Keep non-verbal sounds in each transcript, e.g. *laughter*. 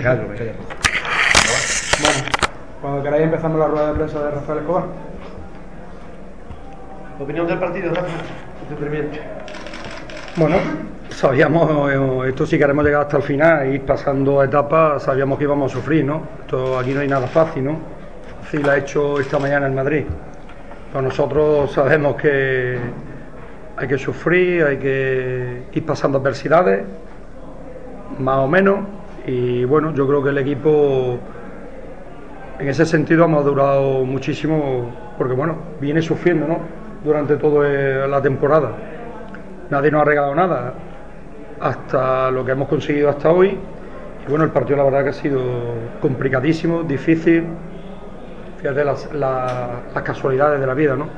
Bueno, cuando queráis empezamos la rueda de prensa de Rafael Escobar. Opinión del partido, Rafa. Bueno, sabíamos, esto si queremos llegar hasta el final, ir pasando etapas, sabíamos que íbamos a sufrir, ¿no? Esto, aquí no hay nada fácil, ¿no? Sí, lo ha hecho esta mañana en Madrid. Pero nosotros sabemos que hay que sufrir, hay que ir pasando adversidades, más o menos, y bueno, yo creo que el equipo en ese sentido ha madurado muchísimo, porque bueno, viene sufriendo, ¿no? Durante toda la temporada. Nadie nos ha regalado nada hasta lo que hemos conseguido hasta hoy. Y bueno, el partido la verdad que ha sido complicadísimo, difícil. Fíjate las, las casualidades de la vida, ¿no?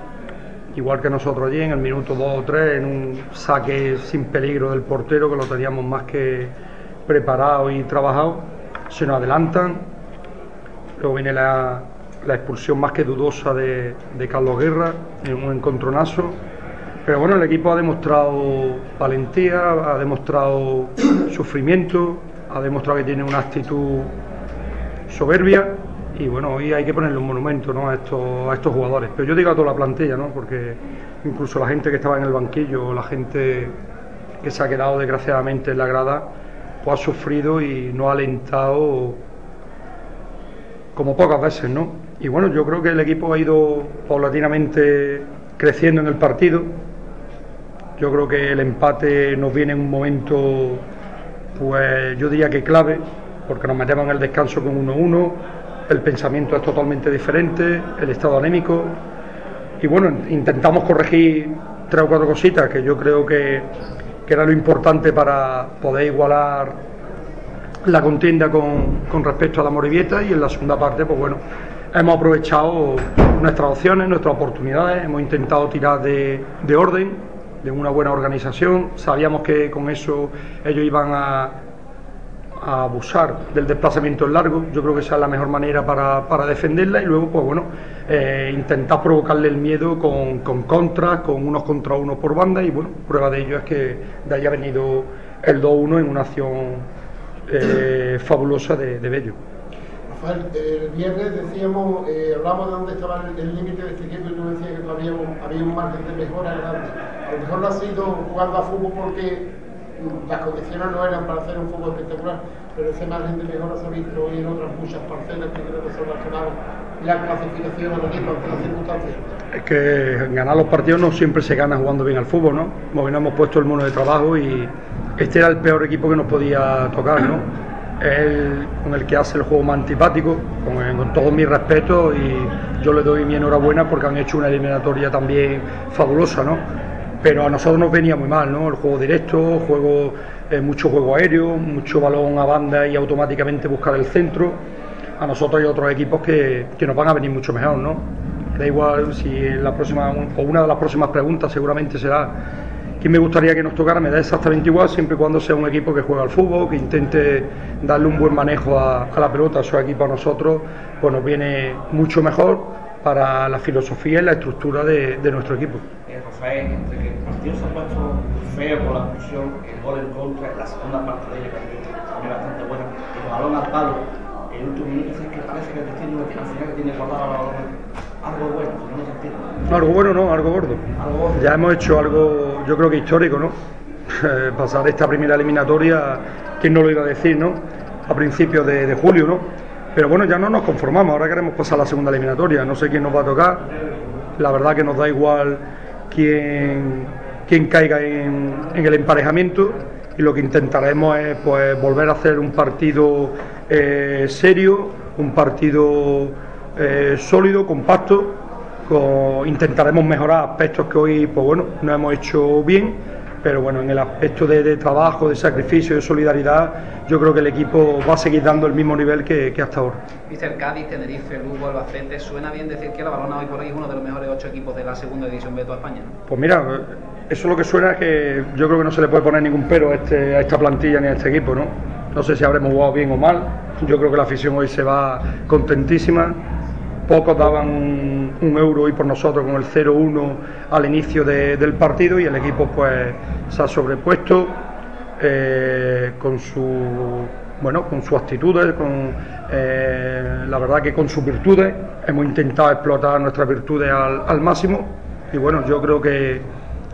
Igual que nosotros allí en el minuto 2 o 3, en un saque sin peligro del portero, que lo teníamos más que preparado y trabajado, se nos adelantan. Luego viene la, la expulsión más que dudosa de, de Carlos Guerra en un encontronazo pero bueno, el equipo ha demostrado valentía, ha demostrado sufrimiento, ha demostrado que tiene una actitud soberbia y bueno, hoy hay que ponerle un monumento ¿no? a, estos, a estos jugadores. Pero yo digo a toda la plantilla, ¿no? porque incluso la gente que estaba en el banquillo, la gente que se ha quedado desgraciadamente en la grada, pues ha sufrido y no ha alentado como pocas veces, ¿no? Y bueno, yo creo que el equipo ha ido paulatinamente creciendo en el partido, yo creo que el empate nos viene en un momento, pues yo diría que clave, porque nos metemos en el descanso con 1-1, el pensamiento es totalmente diferente, el estado anémico, y bueno, intentamos corregir tres o cuatro cositas que yo creo que, que era lo importante para poder igualar la contienda con, respecto a la Morivieta y en la segunda parte, pues bueno, hemos aprovechado nuestras opciones, nuestras oportunidades, hemos intentado tirar de orden de una buena organización. Sabíamos que con eso ellos iban a, abusar del desplazamiento en largo. Yo creo que esa es la mejor manera para, defenderla y luego, pues bueno, eh, intentar provocarle el miedo con, con contras, con unos contra unos por banda y bueno, prueba de ello es que de ahí ha venido el 2-1 en una acción eh, fabulosa de, de Bello el viernes decíamos, eh, hablamos de dónde estaba el límite de este equipo y tú decías que todavía había un margen de mejora grande. A lo mejor no ha sido jugando a fútbol porque las condiciones no eran para hacer un fútbol espectacular, pero ese margen de mejora se ha visto hoy en otras muchas parcelas que creo que son relacionadas la clasificación al equipo ante las circunstancias. Es que ganar los partidos no siempre se gana jugando bien al fútbol, ¿no? Porque no hemos puesto el mono de trabajo y este era el peor equipo que nos podía tocar, ¿no? es el con el que hace el juego más antipático, con, con todo mi respeto y yo le doy mi enhorabuena porque han hecho una eliminatoria también fabulosa, ¿no? Pero a nosotros nos venía muy mal, ¿no? El juego directo, juego, eh, mucho juego aéreo, mucho balón a banda y automáticamente buscar el centro. A nosotros hay otros equipos que, que nos van a venir mucho mejor, ¿no? Da igual si la próxima, o una de las próximas preguntas seguramente será ¿Quién me gustaría que nos tocara? Me da exactamente igual, siempre y cuando sea un equipo que juega al fútbol, que intente darle un buen manejo a, la pelota a su equipo a nosotros, pues nos viene mucho mejor para la filosofía y la estructura de, nuestro equipo. Eh, Rafael, entre que el partido se ha puesto feo por la expulsión, el gol en contra, la segunda parte de ella también bastante buena, el balón al palo, el último minuto es que parece que el destino al final que tiene guardado algo bueno, no no, algo bueno no, algo gordo. Ya hemos hecho algo, yo creo que histórico, ¿no? *laughs* Pasar esta primera eliminatoria, ¿quién no lo iba a decir, no? A principios de, julio, ¿no? Pero bueno, ya no nos conformamos, ahora queremos pasar a la segunda eliminatoria, no sé quién nos va a tocar, la verdad que nos da igual quién, quién caiga en, el emparejamiento y lo que intentaremos es pues volver a hacer un partido eh, serio, un partido eh, sólido, compacto intentaremos mejorar aspectos que hoy, pues bueno, no hemos hecho bien, pero bueno, en el aspecto de, trabajo, de sacrificio, de solidaridad, yo creo que el equipo va a seguir dando el mismo nivel que, hasta ahora. Mister Cádiz, Tenerife, Lugo, Albacete, ¿suena bien decir que la Balona hoy por hoy es uno de los mejores ocho equipos de la segunda división de toda España? Pues mira, eso es lo que suena que yo creo que no se le puede poner ningún pero a, este, a esta plantilla ni a este equipo, ¿no? No sé si habremos jugado bien o mal, yo creo que la afición hoy se va contentísima pocos daban un, euro y por nosotros con el 0-1 al inicio del partido y el equipo pues se ha sobrepuesto eh, con su bueno, con sus actitudes, con eh, la verdad que con sus virtudes, hemos intentado explotar nuestras virtudes al máximo y bueno, yo creo que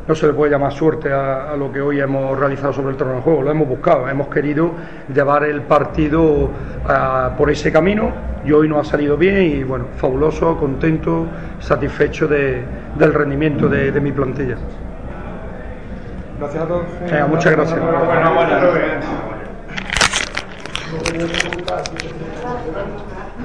no se le puede llamar suerte a, a, lo que hoy hemos realizado sobre el terreno de juego, lo hemos buscado, hemos querido llevar el partido a, por ese camino y hoy nos ha salido bien y bueno, fabuloso, contento, satisfecho de, del rendimiento de, de, mi plantilla. Gracias a todos. Eh, muchas gracias.